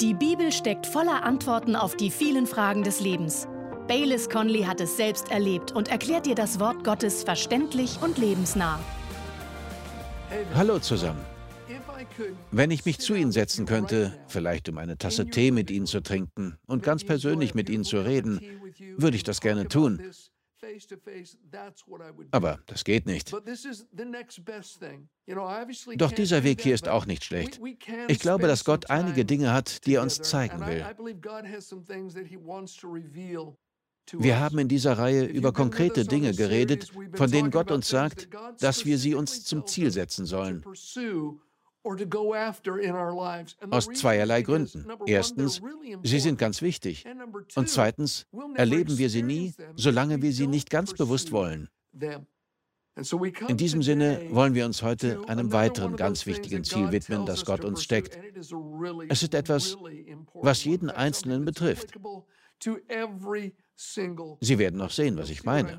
Die Bibel steckt voller Antworten auf die vielen Fragen des Lebens. Baylis Conley hat es selbst erlebt und erklärt dir das Wort Gottes verständlich und lebensnah. Hallo zusammen. Wenn ich mich zu Ihnen setzen könnte, vielleicht um eine Tasse Tee mit Ihnen zu trinken und ganz persönlich mit Ihnen zu reden, würde ich das gerne tun. Aber das geht nicht. Doch dieser Weg hier ist auch nicht schlecht. Ich glaube, dass Gott einige Dinge hat, die er uns zeigen will. Wir haben in dieser Reihe über konkrete Dinge geredet, von denen Gott uns sagt, dass wir sie uns zum Ziel setzen sollen. Aus zweierlei Gründen. Erstens, sie sind ganz wichtig. Und zweitens, erleben wir sie nie, solange wir sie nicht ganz bewusst wollen. In diesem Sinne wollen wir uns heute einem weiteren ganz wichtigen Ziel widmen, das Gott uns steckt. Es ist etwas, was jeden Einzelnen betrifft. Sie werden noch sehen, was ich meine.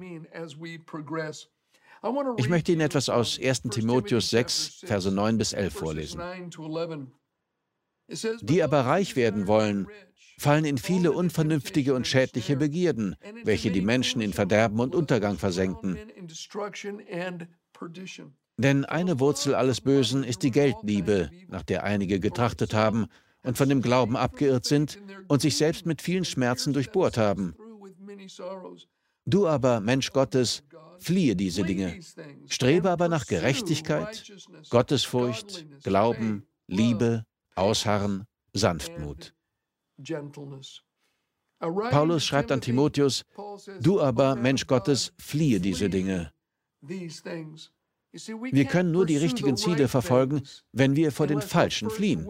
Ich möchte Ihnen etwas aus 1 Timotheus 6, Verse 9 bis 11 vorlesen. Die aber reich werden wollen, fallen in viele unvernünftige und schädliche Begierden, welche die Menschen in Verderben und Untergang versenken. Denn eine Wurzel alles Bösen ist die Geldliebe, nach der einige getrachtet haben und von dem Glauben abgeirrt sind und sich selbst mit vielen Schmerzen durchbohrt haben. Du aber, Mensch Gottes, fliehe diese Dinge. Strebe aber nach Gerechtigkeit, Gottesfurcht, Glauben, Liebe, Ausharren, Sanftmut. Paulus schreibt an Timotheus, du aber, Mensch Gottes, fliehe diese Dinge. Wir können nur die richtigen Ziele verfolgen, wenn wir vor den Falschen fliehen.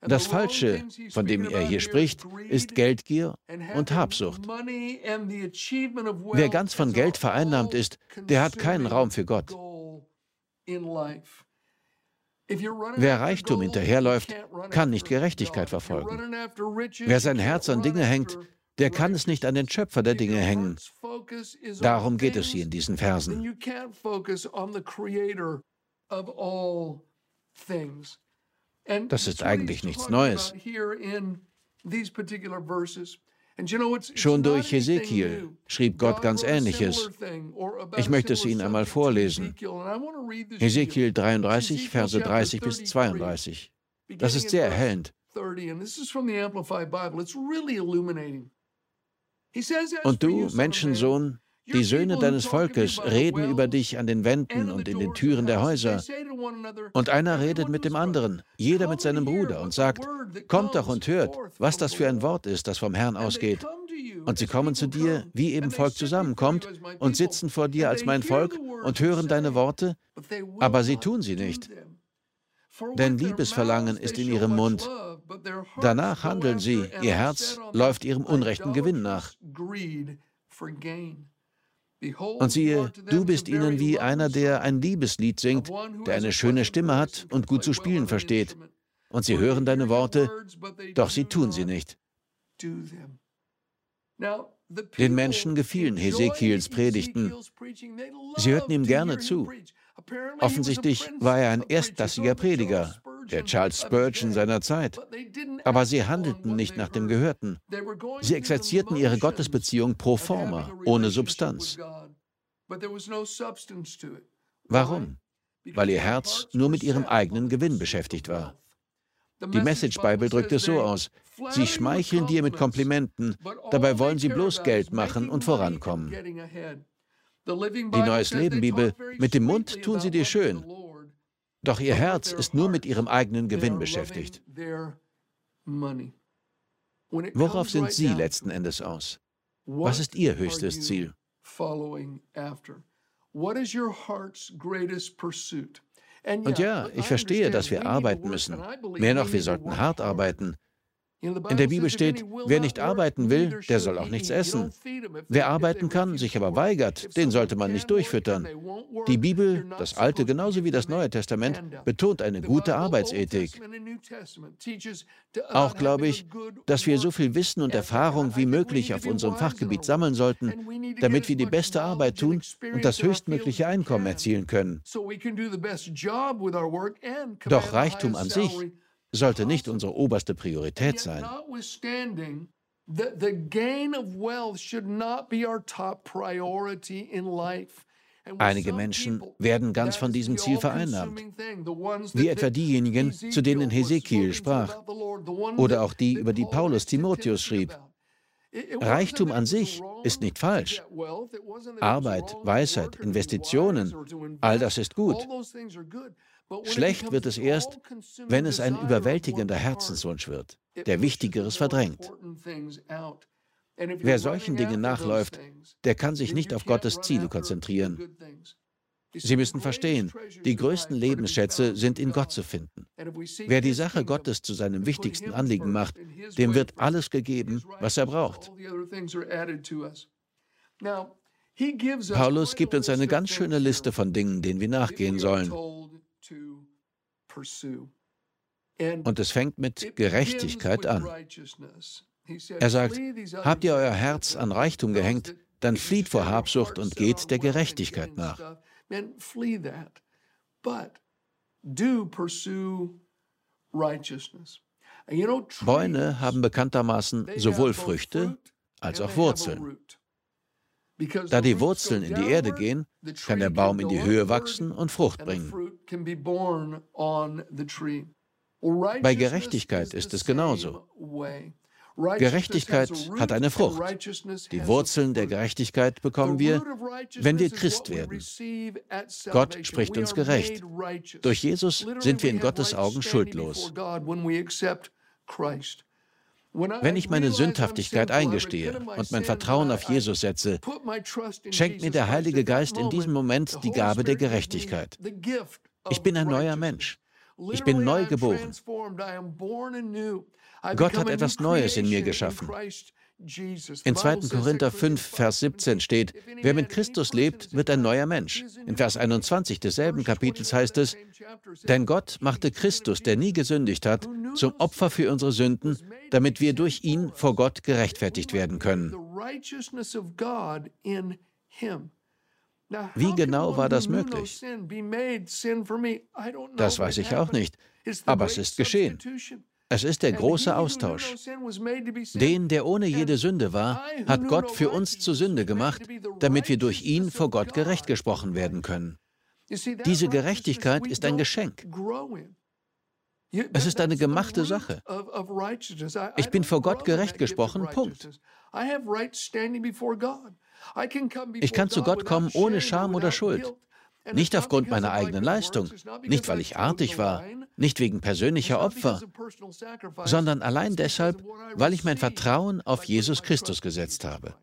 Das Falsche, von dem er hier spricht, ist Geldgier und Habsucht. Wer ganz von Geld vereinnahmt ist, der hat keinen Raum für Gott. Wer Reichtum hinterherläuft, kann nicht Gerechtigkeit verfolgen. Wer sein Herz an Dinge hängt, der kann es nicht an den Schöpfer der Dinge hängen. Darum geht es hier in diesen Versen. Das ist eigentlich nichts Neues. Schon durch Hesekiel schrieb Gott ganz Ähnliches. Ich möchte es Ihnen einmal vorlesen. Hesekiel 33, Verse 30 bis 32. Das ist sehr erhellend. Und du, Menschensohn, die Söhne deines Volkes reden über dich an den Wänden und in den Türen der Häuser. Und einer redet mit dem anderen, jeder mit seinem Bruder, und sagt, kommt doch und hört, was das für ein Wort ist, das vom Herrn ausgeht. Und sie kommen zu dir, wie eben Volk zusammenkommt, und sitzen vor dir als mein Volk und hören deine Worte, aber sie tun sie nicht. Denn Liebesverlangen ist in ihrem Mund. Danach handeln sie, ihr Herz läuft ihrem unrechten Gewinn nach. Und siehe, du bist ihnen wie einer, der ein Liebeslied singt, der eine schöne Stimme hat und gut zu spielen versteht. Und sie hören deine Worte, doch sie tun sie nicht. Den Menschen gefielen Hesekiels Predigten. Sie hörten ihm gerne zu. Offensichtlich war er ein erstklassiger Prediger, der Charles Spurgeon seiner Zeit. Aber sie handelten nicht nach dem Gehörten. Sie exerzierten ihre Gottesbeziehung pro forma, ohne Substanz. Warum? Weil ihr Herz nur mit ihrem eigenen Gewinn beschäftigt war. Die Message Bible drückt es so aus. Sie schmeicheln dir mit Komplimenten, dabei wollen sie bloß Geld machen und vorankommen. Die Neues Leben Bibel, mit dem Mund tun sie dir schön, doch ihr Herz ist nur mit ihrem eigenen Gewinn beschäftigt. Worauf sind Sie letzten Endes aus? Was ist Ihr höchstes Ziel? Und ja, ich verstehe, dass wir arbeiten müssen. Mehr noch, wir sollten hart arbeiten. In der Bibel steht, wer nicht arbeiten will, der soll auch nichts essen. Wer arbeiten kann, sich aber weigert, den sollte man nicht durchfüttern. Die Bibel, das Alte genauso wie das Neue Testament, betont eine gute Arbeitsethik. Auch glaube ich, dass wir so viel Wissen und Erfahrung wie möglich auf unserem Fachgebiet sammeln sollten, damit wir die beste Arbeit tun und das höchstmögliche Einkommen erzielen können. Doch Reichtum an sich sollte nicht unsere oberste Priorität sein. Einige Menschen werden ganz von diesem Ziel vereinnahmt, wie etwa diejenigen, zu denen Hesekiel sprach, oder auch die, über die Paulus Timotheus schrieb. Reichtum an sich ist nicht falsch. Arbeit, Weisheit, Investitionen, all das ist gut. Schlecht wird es erst, wenn es ein überwältigender Herzenswunsch wird, der Wichtigeres verdrängt. Wer solchen Dingen nachläuft, der kann sich nicht auf Gottes Ziele konzentrieren. Sie müssen verstehen, die größten Lebensschätze sind in Gott zu finden. Wer die Sache Gottes zu seinem wichtigsten Anliegen macht, dem wird alles gegeben, was er braucht. Paulus gibt uns eine ganz schöne Liste von Dingen, denen wir nachgehen sollen. Und es fängt mit Gerechtigkeit an. Er sagt, habt ihr euer Herz an Reichtum gehängt, dann flieht vor Habsucht und geht der Gerechtigkeit nach. Bäume haben bekanntermaßen sowohl Früchte als auch Wurzeln. Da die Wurzeln in die Erde gehen, kann der Baum in die Höhe wachsen und Frucht bringen. Bei Gerechtigkeit ist es genauso. Gerechtigkeit hat eine Frucht. Die Wurzeln der Gerechtigkeit bekommen wir, wenn wir Christ werden. Gott spricht uns gerecht. Durch Jesus sind wir in Gottes Augen schuldlos. Wenn ich meine Sündhaftigkeit eingestehe und mein Vertrauen auf Jesus setze, schenkt mir der Heilige Geist in diesem Moment die Gabe der Gerechtigkeit. Ich bin ein neuer Mensch. Ich bin neu geboren. Gott hat etwas Neues in mir geschaffen. In 2. Korinther 5, Vers 17 steht, wer mit Christus lebt, wird ein neuer Mensch. In Vers 21 desselben Kapitels heißt es, denn Gott machte Christus, der nie gesündigt hat, zum Opfer für unsere Sünden, damit wir durch ihn vor Gott gerechtfertigt werden können. Wie genau war das möglich? Das weiß ich auch nicht, aber es ist geschehen. Es ist der große Austausch. Den, der ohne jede Sünde war, hat Gott für uns zur Sünde gemacht, damit wir durch ihn vor Gott gerecht gesprochen werden können. Diese Gerechtigkeit ist ein Geschenk. Es ist eine gemachte Sache. Ich bin vor Gott gerecht gesprochen, Punkt. Ich kann zu Gott kommen ohne Scham oder Schuld. Nicht aufgrund meiner eigenen Leistung, nicht weil ich artig war, nicht wegen persönlicher Opfer, sondern allein deshalb, weil ich mein Vertrauen auf Jesus Christus gesetzt habe.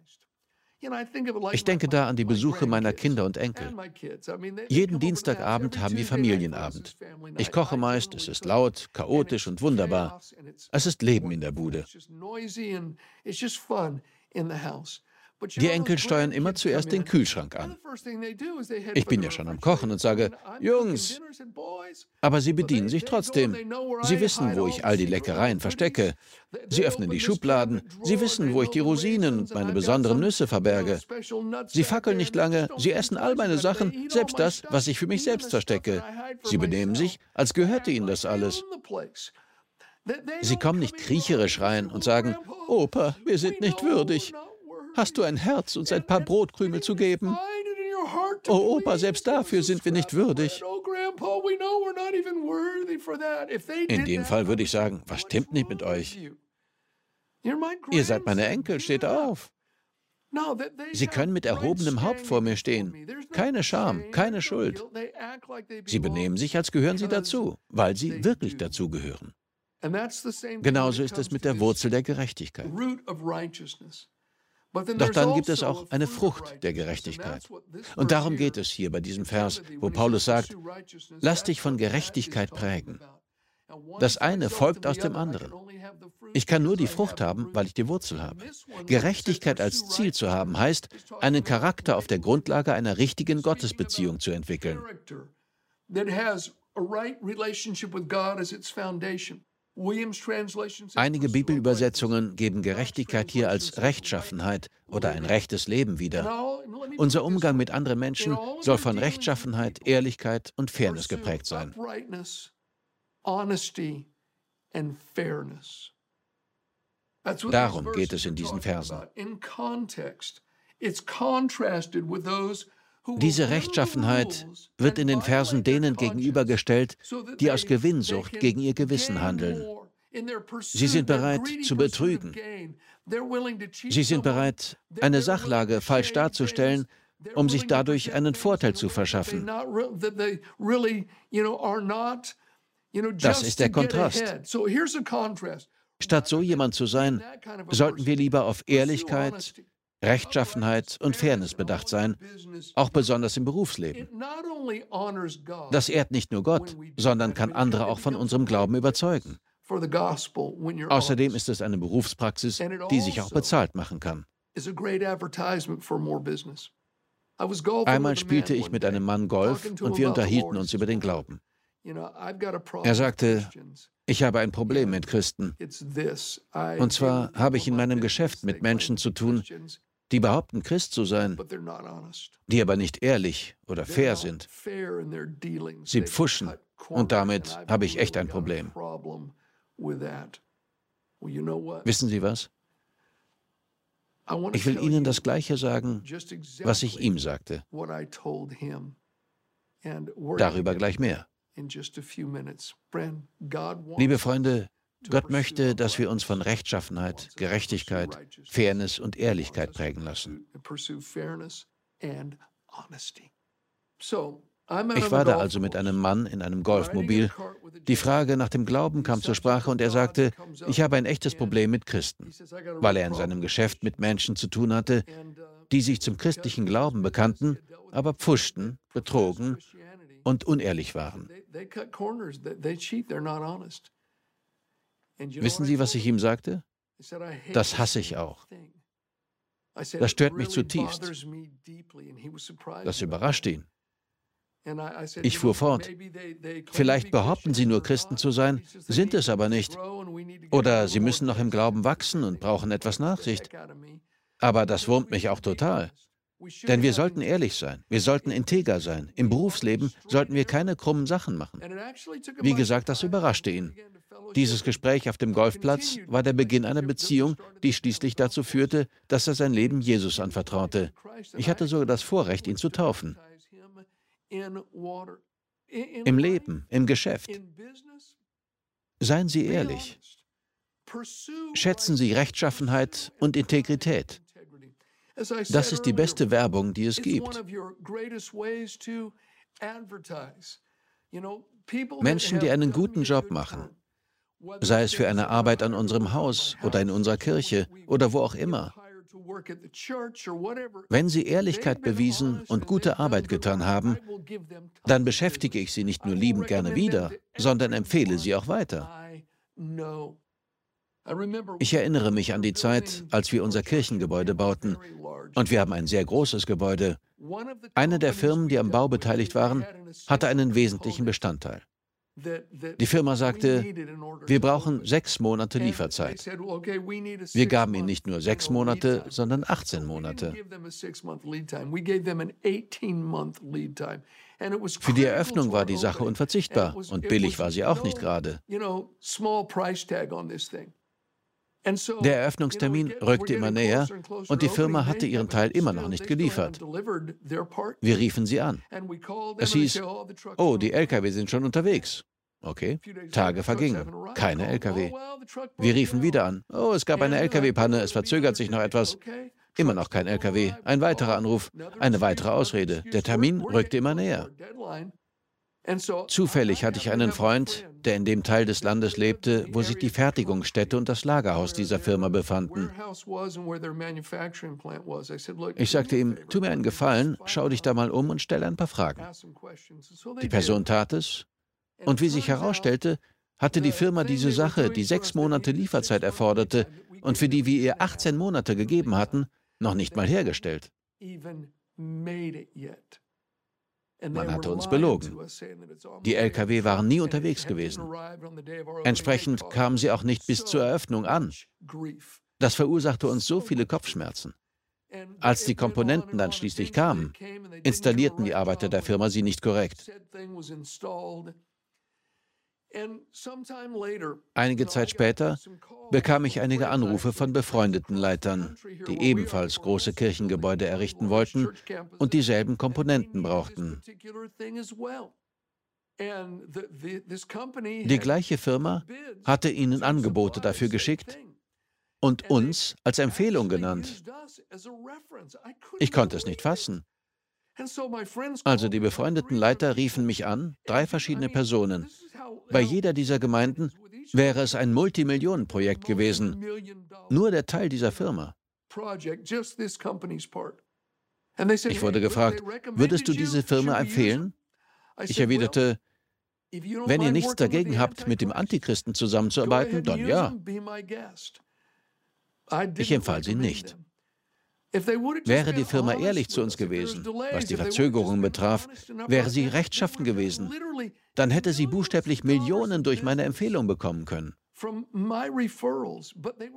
Ich denke da an die Besuche meiner Kinder und Enkel. Jeden Dienstagabend haben wir Familienabend. Ich koche meist, es ist laut, chaotisch und wunderbar. Es ist Leben in der Bude. Die Enkel steuern immer zuerst den Kühlschrank an. Ich bin ja schon am Kochen und sage, Jungs, aber sie bedienen sich trotzdem. Sie wissen, wo ich all die Leckereien verstecke. Sie öffnen die Schubladen. Sie wissen, wo ich die Rosinen und meine besonderen Nüsse verberge. Sie fackeln nicht lange. Sie essen all meine Sachen, selbst das, was ich für mich selbst verstecke. Sie benehmen sich, als gehörte ihnen das alles. Sie kommen nicht kriecherisch rein und sagen, Opa, wir sind nicht würdig. Hast du ein Herz, uns ein paar Brotkrümel zu geben? Oh Opa, selbst dafür sind wir nicht würdig. In dem Fall würde ich sagen, was stimmt nicht mit euch? Ihr seid meine Enkel, steht auf. Sie können mit erhobenem Haupt vor mir stehen. Keine Scham, keine Schuld. Sie benehmen sich, als gehören sie dazu, weil sie wirklich dazugehören. Genauso ist es mit der Wurzel der Gerechtigkeit. Doch dann gibt es auch eine Frucht der Gerechtigkeit. Und darum geht es hier bei diesem Vers, wo Paulus sagt, lass dich von Gerechtigkeit prägen. Das eine folgt aus dem anderen. Ich kann nur die Frucht haben, weil ich die Wurzel habe. Gerechtigkeit als Ziel zu haben, heißt, einen Charakter auf der Grundlage einer richtigen Gottesbeziehung zu entwickeln. Einige Bibelübersetzungen geben Gerechtigkeit hier als Rechtschaffenheit oder ein rechtes Leben wieder. Unser Umgang mit anderen Menschen soll von Rechtschaffenheit, Ehrlichkeit und Fairness geprägt sein. Darum geht es in diesen Versen. Diese Rechtschaffenheit wird in den Versen denen gegenübergestellt, die aus Gewinnsucht gegen ihr Gewissen handeln. Sie sind bereit zu betrügen. Sie sind bereit, eine Sachlage falsch darzustellen, um sich dadurch einen Vorteil zu verschaffen. Das ist der Kontrast. Statt so jemand zu sein, sollten wir lieber auf Ehrlichkeit, Rechtschaffenheit und Fairness bedacht sein, auch besonders im Berufsleben. Das ehrt nicht nur Gott, sondern kann andere auch von unserem Glauben überzeugen. Außerdem ist es eine Berufspraxis, die sich auch bezahlt machen kann. Einmal spielte ich mit einem Mann Golf und wir unterhielten uns über den Glauben. Er sagte, ich habe ein Problem mit Christen. Und zwar habe ich in meinem Geschäft mit Menschen zu tun, die behaupten, Christ zu sein, die aber nicht ehrlich oder fair sind. Sie pfuschen und damit habe ich echt ein Problem. Wissen Sie was? Ich will Ihnen das Gleiche sagen, was ich ihm sagte. Darüber gleich mehr. Liebe Freunde, Gott möchte, dass wir uns von Rechtschaffenheit, Gerechtigkeit, Fairness und Ehrlichkeit prägen lassen. Ich war da also mit einem Mann in einem Golfmobil. Die Frage nach dem Glauben kam zur Sprache und er sagte, ich habe ein echtes Problem mit Christen, weil er in seinem Geschäft mit Menschen zu tun hatte, die sich zum christlichen Glauben bekannten, aber pfuschten, betrogen und unehrlich waren. Wissen Sie, was ich ihm sagte? Das hasse ich auch. Das stört mich zutiefst. Das überraschte ihn. Ich fuhr fort. Vielleicht behaupten Sie nur Christen zu sein, sind es aber nicht. Oder Sie müssen noch im Glauben wachsen und brauchen etwas Nachsicht. Aber das wurmt mich auch total. Denn wir sollten ehrlich sein, wir sollten integer sein. Im Berufsleben sollten wir keine krummen Sachen machen. Wie gesagt, das überraschte ihn. Dieses Gespräch auf dem Golfplatz war der Beginn einer Beziehung, die schließlich dazu führte, dass er sein Leben Jesus anvertraute. Ich hatte sogar das Vorrecht, ihn zu taufen. Im Leben, im Geschäft. Seien Sie ehrlich. Schätzen Sie Rechtschaffenheit und Integrität. Das ist die beste Werbung, die es gibt. Menschen, die einen guten Job machen, sei es für eine Arbeit an unserem Haus oder in unserer Kirche oder wo auch immer. Wenn sie Ehrlichkeit bewiesen und gute Arbeit getan haben, dann beschäftige ich sie nicht nur liebend gerne wieder, sondern empfehle sie auch weiter. Ich erinnere mich an die Zeit, als wir unser Kirchengebäude bauten und wir haben ein sehr großes Gebäude. Eine der Firmen, die am Bau beteiligt waren, hatte einen wesentlichen Bestandteil. Die Firma sagte, wir brauchen sechs Monate Lieferzeit. Wir gaben ihnen nicht nur sechs Monate, sondern 18 Monate. Für die Eröffnung war die Sache unverzichtbar und billig war sie auch nicht gerade. Der Eröffnungstermin rückte immer näher und die Firma hatte ihren Teil immer noch nicht geliefert. Wir riefen sie an. Es hieß, oh, die Lkw sind schon unterwegs. Okay, Tage vergingen, keine Lkw. Wir riefen wieder an. Oh, es gab eine Lkw-Panne, es verzögert sich noch etwas. Immer noch kein Lkw. Ein weiterer Anruf, eine weitere Ausrede. Der Termin rückte immer näher. Zufällig hatte ich einen Freund, der in dem Teil des Landes lebte, wo sich die Fertigungsstätte und das Lagerhaus dieser Firma befanden. Ich sagte ihm, tu mir einen Gefallen, schau dich da mal um und stell ein paar Fragen. Die Person tat es, und wie sich herausstellte, hatte die Firma diese Sache, die sechs Monate Lieferzeit erforderte und für die wir ihr 18 Monate gegeben hatten, noch nicht mal hergestellt. Man hatte uns belogen. Die Lkw waren nie unterwegs gewesen. Entsprechend kamen sie auch nicht bis zur Eröffnung an. Das verursachte uns so viele Kopfschmerzen. Als die Komponenten dann schließlich kamen, installierten die Arbeiter der Firma sie nicht korrekt. Einige Zeit später bekam ich einige Anrufe von befreundeten Leitern, die ebenfalls große Kirchengebäude errichten wollten und dieselben Komponenten brauchten. Die gleiche Firma hatte ihnen Angebote dafür geschickt und uns als Empfehlung genannt. Ich konnte es nicht fassen. Also die befreundeten Leiter riefen mich an, drei verschiedene Personen. Bei jeder dieser Gemeinden wäre es ein Multimillionenprojekt gewesen. Nur der Teil dieser Firma. Ich wurde gefragt, würdest du diese Firma empfehlen? Ich erwiderte, wenn ihr nichts dagegen habt, mit dem Antichristen zusammenzuarbeiten, dann ja. Ich empfahl sie nicht. Wäre die Firma ehrlich zu uns gewesen, was die Verzögerungen betraf, wäre sie rechtschaffen gewesen, dann hätte sie buchstäblich Millionen durch meine Empfehlung bekommen können.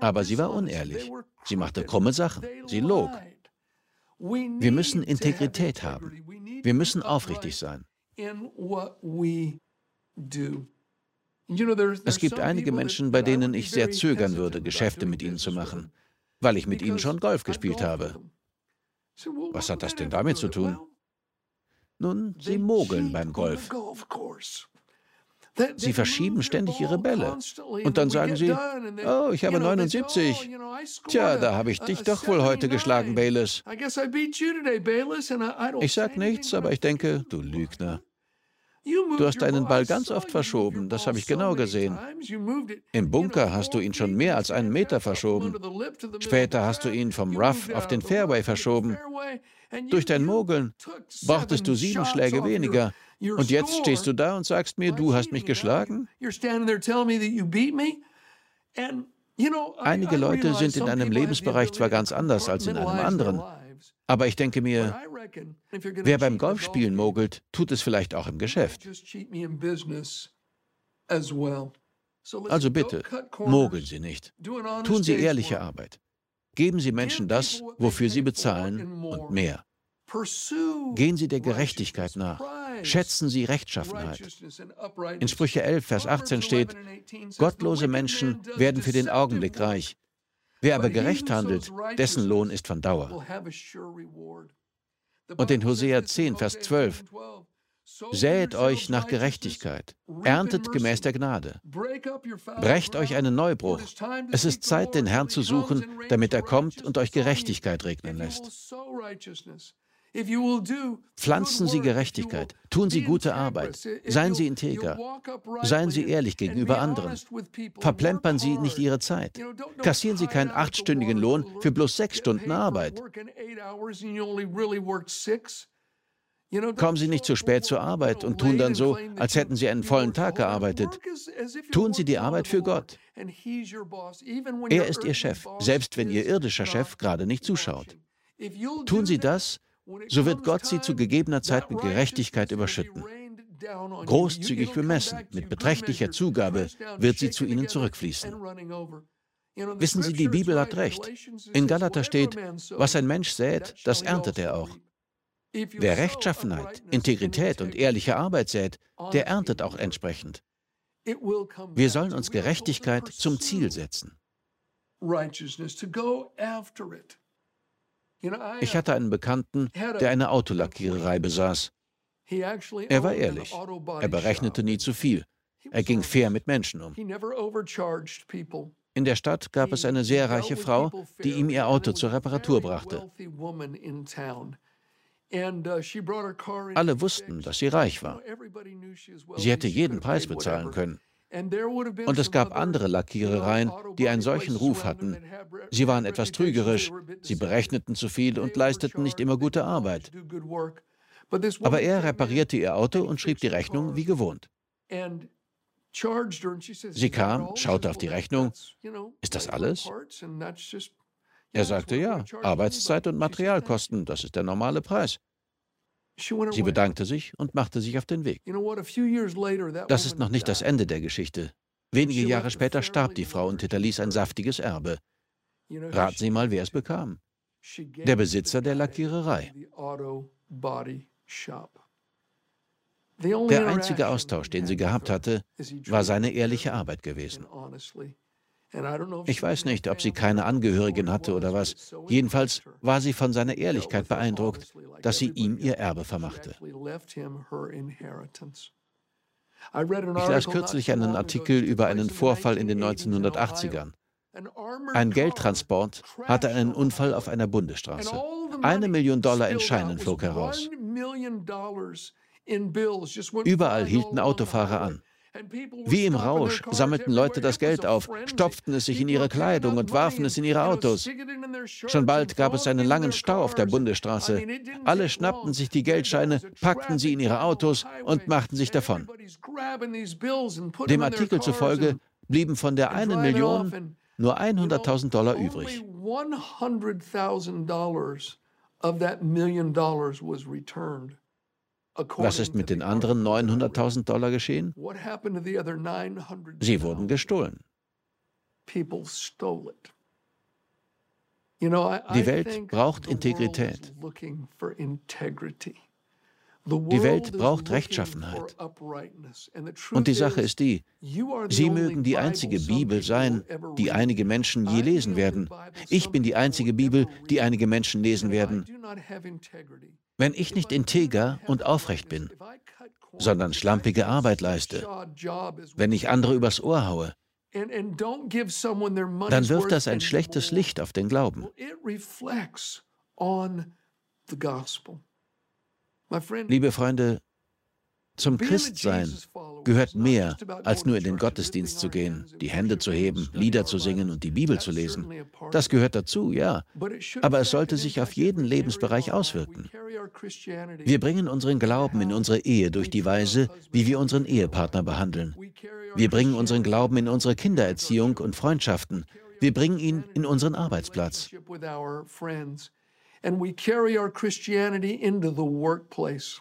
Aber sie war unehrlich. Sie machte krumme Sachen. Sie log. Wir müssen Integrität haben. Wir müssen aufrichtig sein. Es gibt einige Menschen, bei denen ich sehr zögern würde, Geschäfte mit ihnen zu machen weil ich mit ihnen schon Golf gespielt habe. Was hat das denn damit zu tun? Nun, sie mogeln beim Golf. Sie verschieben ständig ihre Bälle. Und dann sagen sie, oh, ich habe 79. Tja, da habe ich dich doch wohl heute geschlagen, Bayless. Ich sag nichts, aber ich denke, du Lügner. Du hast deinen Ball ganz oft verschoben, das habe ich genau gesehen. Im Bunker hast du ihn schon mehr als einen Meter verschoben. Später hast du ihn vom Rough auf den Fairway verschoben. Durch dein Mogeln brauchtest du sieben Schläge weniger. Und jetzt stehst du da und sagst mir, du hast mich geschlagen? Einige Leute sind in einem Lebensbereich zwar ganz anders als in einem anderen, aber ich denke mir, wer beim Golfspielen mogelt, tut es vielleicht auch im Geschäft. Also bitte, mogeln Sie nicht. Tun Sie ehrliche Arbeit. Geben Sie Menschen das, wofür sie bezahlen und mehr. Gehen Sie der Gerechtigkeit nach. Schätzen Sie Rechtschaffenheit. In Sprüche 11, Vers 18 steht, Gottlose Menschen werden für den Augenblick reich, Wer aber gerecht handelt, dessen Lohn ist von Dauer. Und in Hosea 10, Vers 12, Säet euch nach Gerechtigkeit, erntet gemäß der Gnade. Brecht euch einen Neubruch. Es ist Zeit, den Herrn zu suchen, damit er kommt und euch Gerechtigkeit regnen lässt. Pflanzen Sie Gerechtigkeit, tun Sie gute Arbeit, seien Sie integer, seien Sie ehrlich gegenüber anderen, verplempern Sie nicht Ihre Zeit, kassieren Sie keinen achtstündigen Lohn für bloß sechs Stunden Arbeit. Kommen Sie nicht zu spät zur Arbeit und tun dann so, als hätten Sie einen vollen Tag gearbeitet. Tun Sie die Arbeit für Gott. Er ist Ihr Chef, selbst wenn Ihr irdischer Chef gerade nicht zuschaut. Tun Sie das, so wird Gott sie zu gegebener Zeit mit Gerechtigkeit überschütten. Großzügig bemessen, mit beträchtlicher Zugabe wird sie zu ihnen zurückfließen. Wissen Sie, die Bibel hat recht. In Galater steht, was ein Mensch sät, das erntet er auch. Wer Rechtschaffenheit, Integrität und ehrliche Arbeit sät, der erntet auch entsprechend. Wir sollen uns Gerechtigkeit zum Ziel setzen. Ich hatte einen Bekannten, der eine Autolackiererei besaß. Er war ehrlich. Er berechnete nie zu viel. Er ging fair mit Menschen um. In der Stadt gab es eine sehr reiche Frau, die ihm ihr Auto zur Reparatur brachte. Alle wussten, dass sie reich war. Sie hätte jeden Preis bezahlen können. Und es gab andere Lackierereien, die einen solchen Ruf hatten. Sie waren etwas trügerisch, sie berechneten zu viel und leisteten nicht immer gute Arbeit. Aber er reparierte ihr Auto und schrieb die Rechnung wie gewohnt. Sie kam, schaute auf die Rechnung. Ist das alles? Er sagte ja, Arbeitszeit und Materialkosten, das ist der normale Preis. Sie bedankte sich und machte sich auf den Weg. Das ist noch nicht das Ende der Geschichte. Wenige Jahre später starb die Frau und hinterließ ein saftiges Erbe. Rat Sie mal, wer es bekam. Der Besitzer der Lackiererei. Der einzige Austausch, den sie gehabt hatte, war seine ehrliche Arbeit gewesen. Ich weiß nicht, ob sie keine Angehörigen hatte oder was. Jedenfalls war sie von seiner Ehrlichkeit beeindruckt, dass sie ihm ihr Erbe vermachte. Ich las kürzlich einen Artikel über einen Vorfall in den 1980ern. Ein Geldtransport hatte einen Unfall auf einer Bundesstraße. Eine Million Dollar in Scheinen flog heraus. Überall hielten Autofahrer an. Wie im Rausch sammelten Leute das Geld auf, stopften es sich in ihre Kleidung und warfen es in ihre Autos. Schon bald gab es einen langen Stau auf der Bundesstraße. Alle schnappten sich die Geldscheine, packten sie in ihre Autos und machten sich davon. Dem Artikel zufolge blieben von der einen Million nur 100.000 Dollar übrig. Was ist mit den anderen 900.000 Dollar geschehen? Sie wurden gestohlen. Die Welt braucht Integrität. Die Welt braucht Rechtschaffenheit. Und die Sache ist die, Sie mögen die einzige Bibel sein, die einige Menschen je lesen werden. Ich bin die einzige Bibel, die einige Menschen lesen werden. Wenn ich nicht integer und aufrecht bin, sondern schlampige Arbeit leiste, wenn ich andere übers Ohr haue, dann wirft das ein schlechtes Licht auf den Glauben. Liebe Freunde, zum Christsein gehört mehr, als nur in den Gottesdienst zu gehen, die Hände zu heben, Lieder zu singen und die Bibel zu lesen. Das gehört dazu, ja. Aber es sollte sich auf jeden Lebensbereich auswirken. Wir bringen unseren Glauben in unsere Ehe durch die Weise, wie wir unseren Ehepartner behandeln. Wir bringen unseren Glauben in unsere Kindererziehung und Freundschaften. Wir bringen ihn in unseren Arbeitsplatz. And we carry our Christianity into the workplace.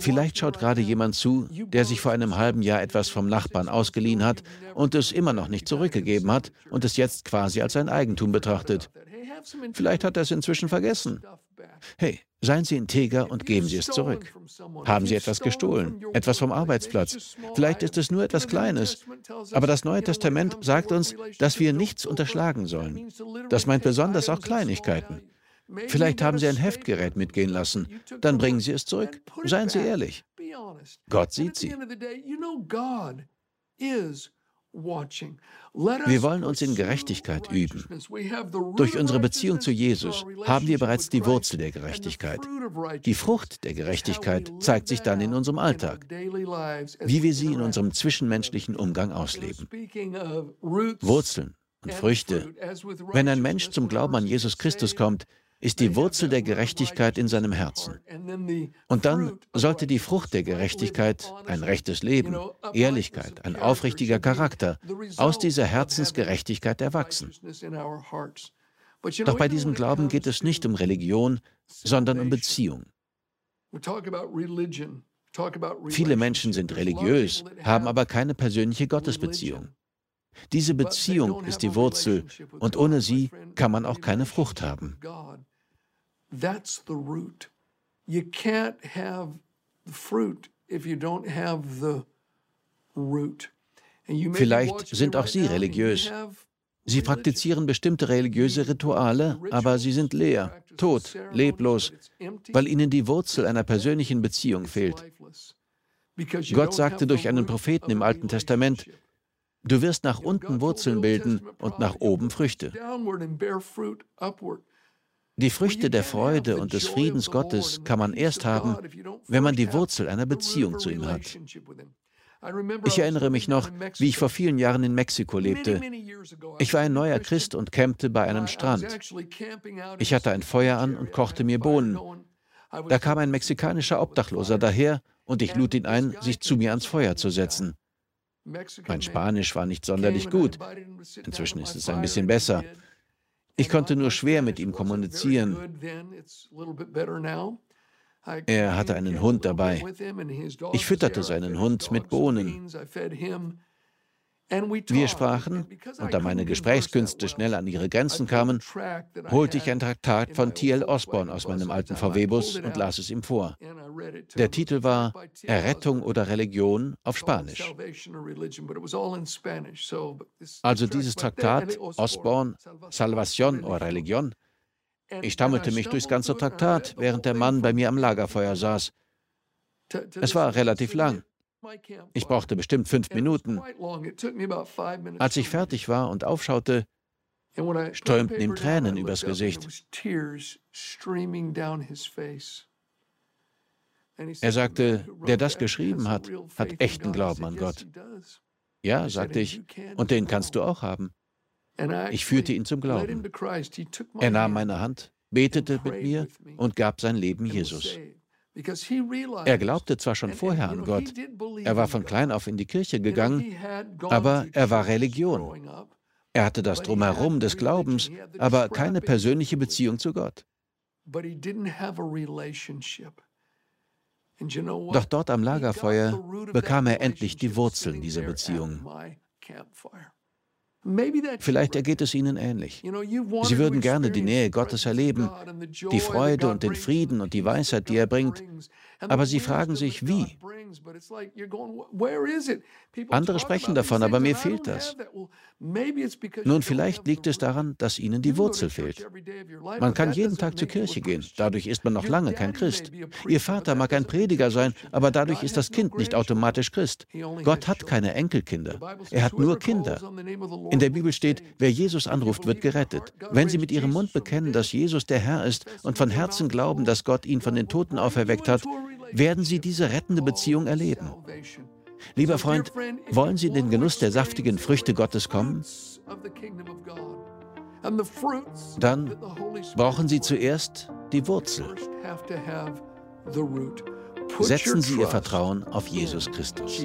Vielleicht schaut gerade jemand zu, der sich vor einem halben Jahr etwas vom Nachbarn ausgeliehen hat und es immer noch nicht zurückgegeben hat und es jetzt quasi als sein Eigentum betrachtet. Vielleicht hat er es inzwischen vergessen. Hey, seien Sie integer und geben Sie es zurück. Haben Sie etwas gestohlen, etwas vom Arbeitsplatz. Vielleicht ist es nur etwas Kleines. Aber das Neue Testament sagt uns, dass wir nichts unterschlagen sollen. Das meint besonders auch Kleinigkeiten. Vielleicht haben Sie ein Heftgerät mitgehen lassen. Dann bringen Sie es zurück. Seien Sie ehrlich. Gott sieht Sie. Wir wollen uns in Gerechtigkeit üben. Durch unsere Beziehung zu Jesus haben wir bereits die Wurzel der Gerechtigkeit. Die Frucht der Gerechtigkeit zeigt sich dann in unserem Alltag, wie wir sie in unserem zwischenmenschlichen Umgang ausleben. Wurzeln und Früchte. Wenn ein Mensch zum Glauben an Jesus Christus kommt, ist die Wurzel der Gerechtigkeit in seinem Herzen. Und dann sollte die Frucht der Gerechtigkeit, ein rechtes Leben, Ehrlichkeit, ein aufrichtiger Charakter, aus dieser Herzensgerechtigkeit erwachsen. Doch bei diesem Glauben geht es nicht um Religion, sondern um Beziehung. Viele Menschen sind religiös, haben aber keine persönliche Gottesbeziehung. Diese Beziehung ist die Wurzel und ohne sie kann man auch keine Frucht haben. That's the root. You can't have the fruit if you don't have the root. Vielleicht sind auch Sie religiös. Sie praktizieren bestimmte religiöse Rituale, aber sie sind leer, tot, leblos, weil ihnen die Wurzel einer persönlichen Beziehung fehlt. Gott sagte durch einen Propheten im Alten Testament, du wirst nach unten Wurzeln bilden und nach oben Früchte. Die Früchte der Freude und des Friedens Gottes kann man erst haben, wenn man die Wurzel einer Beziehung zu ihm hat. Ich erinnere mich noch, wie ich vor vielen Jahren in Mexiko lebte. Ich war ein neuer Christ und campte bei einem Strand. Ich hatte ein Feuer an und kochte mir Bohnen. Da kam ein mexikanischer Obdachloser daher und ich lud ihn ein, sich zu mir ans Feuer zu setzen. Mein Spanisch war nicht sonderlich gut. Inzwischen ist es ein bisschen besser. Ich konnte nur schwer mit ihm kommunizieren. Er hatte einen Hund dabei. Ich fütterte seinen Hund mit Bohnen. Wir sprachen, und da meine Gesprächskünste schnell an ihre Grenzen kamen, holte ich ein Traktat von T.L. Osborne aus meinem alten VW-Bus und las es ihm vor. Der Titel war Errettung oder Religion auf Spanisch. Also dieses Traktat, Osborne, Salvación o Religión, ich stammelte mich durchs ganze Traktat, während der Mann bei mir am Lagerfeuer saß. Es war relativ lang. Ich brauchte bestimmt fünf Minuten. Als ich fertig war und aufschaute, strömten ihm Tränen übers Gesicht. Er sagte, der das geschrieben hat, hat echten Glauben an Gott. Ja, sagte ich, und den kannst du auch haben. Ich führte ihn zum Glauben. Er nahm meine Hand, betete mit mir und gab sein Leben Jesus. Er glaubte zwar schon vorher an Gott, er war von klein auf in die Kirche gegangen, aber er war Religion. Er hatte das Drumherum des Glaubens, aber keine persönliche Beziehung zu Gott. Doch dort am Lagerfeuer bekam er endlich die Wurzeln dieser Beziehung. Vielleicht ergeht es Ihnen ähnlich. Sie würden gerne die Nähe Gottes erleben, die Freude und den Frieden und die Weisheit, die er bringt, aber Sie fragen sich, wie? Andere sprechen davon, aber mir fehlt das. Nun, vielleicht liegt es daran, dass ihnen die Wurzel fehlt. Man kann jeden Tag zur Kirche gehen, dadurch ist man noch lange kein Christ. Ihr Vater mag ein Prediger sein, aber dadurch ist das Kind nicht automatisch Christ. Gott hat keine Enkelkinder, er hat nur Kinder. In der Bibel steht, wer Jesus anruft, wird gerettet. Wenn Sie mit Ihrem Mund bekennen, dass Jesus der Herr ist und von Herzen glauben, dass Gott ihn von den Toten auferweckt hat, werden Sie diese rettende Beziehung erleben. Lieber Freund, wollen Sie in den Genuss der saftigen Früchte Gottes kommen? Dann brauchen Sie zuerst die Wurzel. Setzen Sie Ihr Vertrauen auf Jesus Christus.